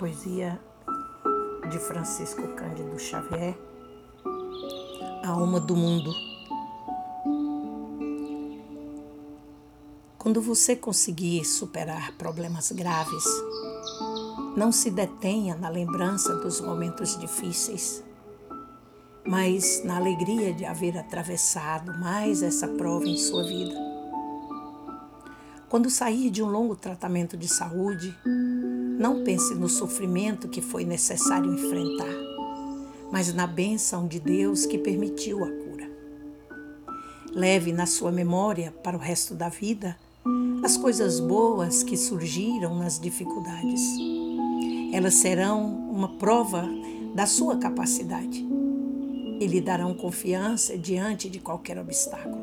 Poesia de Francisco Cândido Xavier, A Alma do Mundo. Quando você conseguir superar problemas graves, não se detenha na lembrança dos momentos difíceis, mas na alegria de haver atravessado mais essa prova em sua vida. Quando sair de um longo tratamento de saúde, não pense no sofrimento que foi necessário enfrentar, mas na bênção de Deus que permitiu a cura. Leve na sua memória para o resto da vida as coisas boas que surgiram nas dificuldades. Elas serão uma prova da sua capacidade e lhe darão confiança diante de qualquer obstáculo.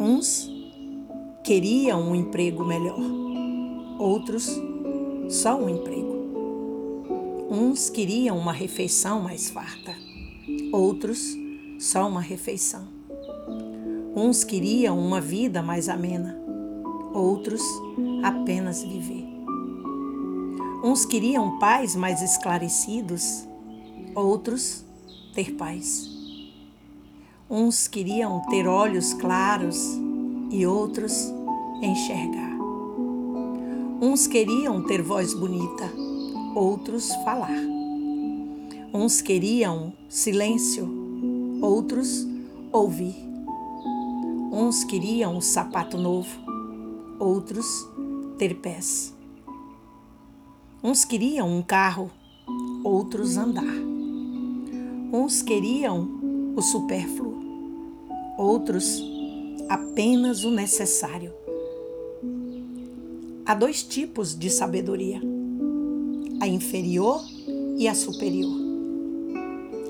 Uns queriam um emprego melhor, outros só um emprego. Uns queriam uma refeição mais farta, outros só uma refeição. Uns queriam uma vida mais amena, outros apenas viver. Uns queriam pais mais esclarecidos, outros ter paz. Uns queriam ter olhos claros e outros enxergar. Uns queriam ter voz bonita, outros falar. Uns queriam silêncio, outros ouvir. Uns queriam um sapato novo, outros ter pés. Uns queriam um carro, outros andar. Uns queriam o supérfluo, outros apenas o necessário. Há dois tipos de sabedoria: a inferior e a superior.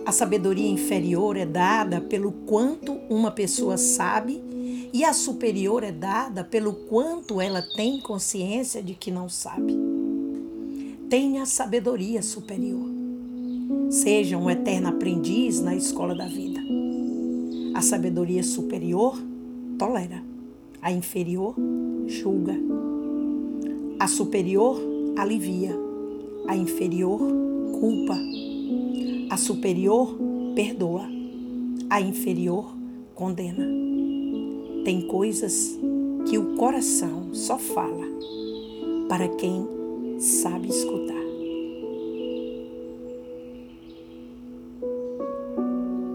A sabedoria inferior é dada pelo quanto uma pessoa sabe e a superior é dada pelo quanto ela tem consciência de que não sabe. Tenha sabedoria superior. Seja um eterno aprendiz na escola da vida. A sabedoria superior tolera, a inferior julga. A superior alivia, a inferior culpa. A superior perdoa, a inferior condena. Tem coisas que o coração só fala para quem sabe escutar.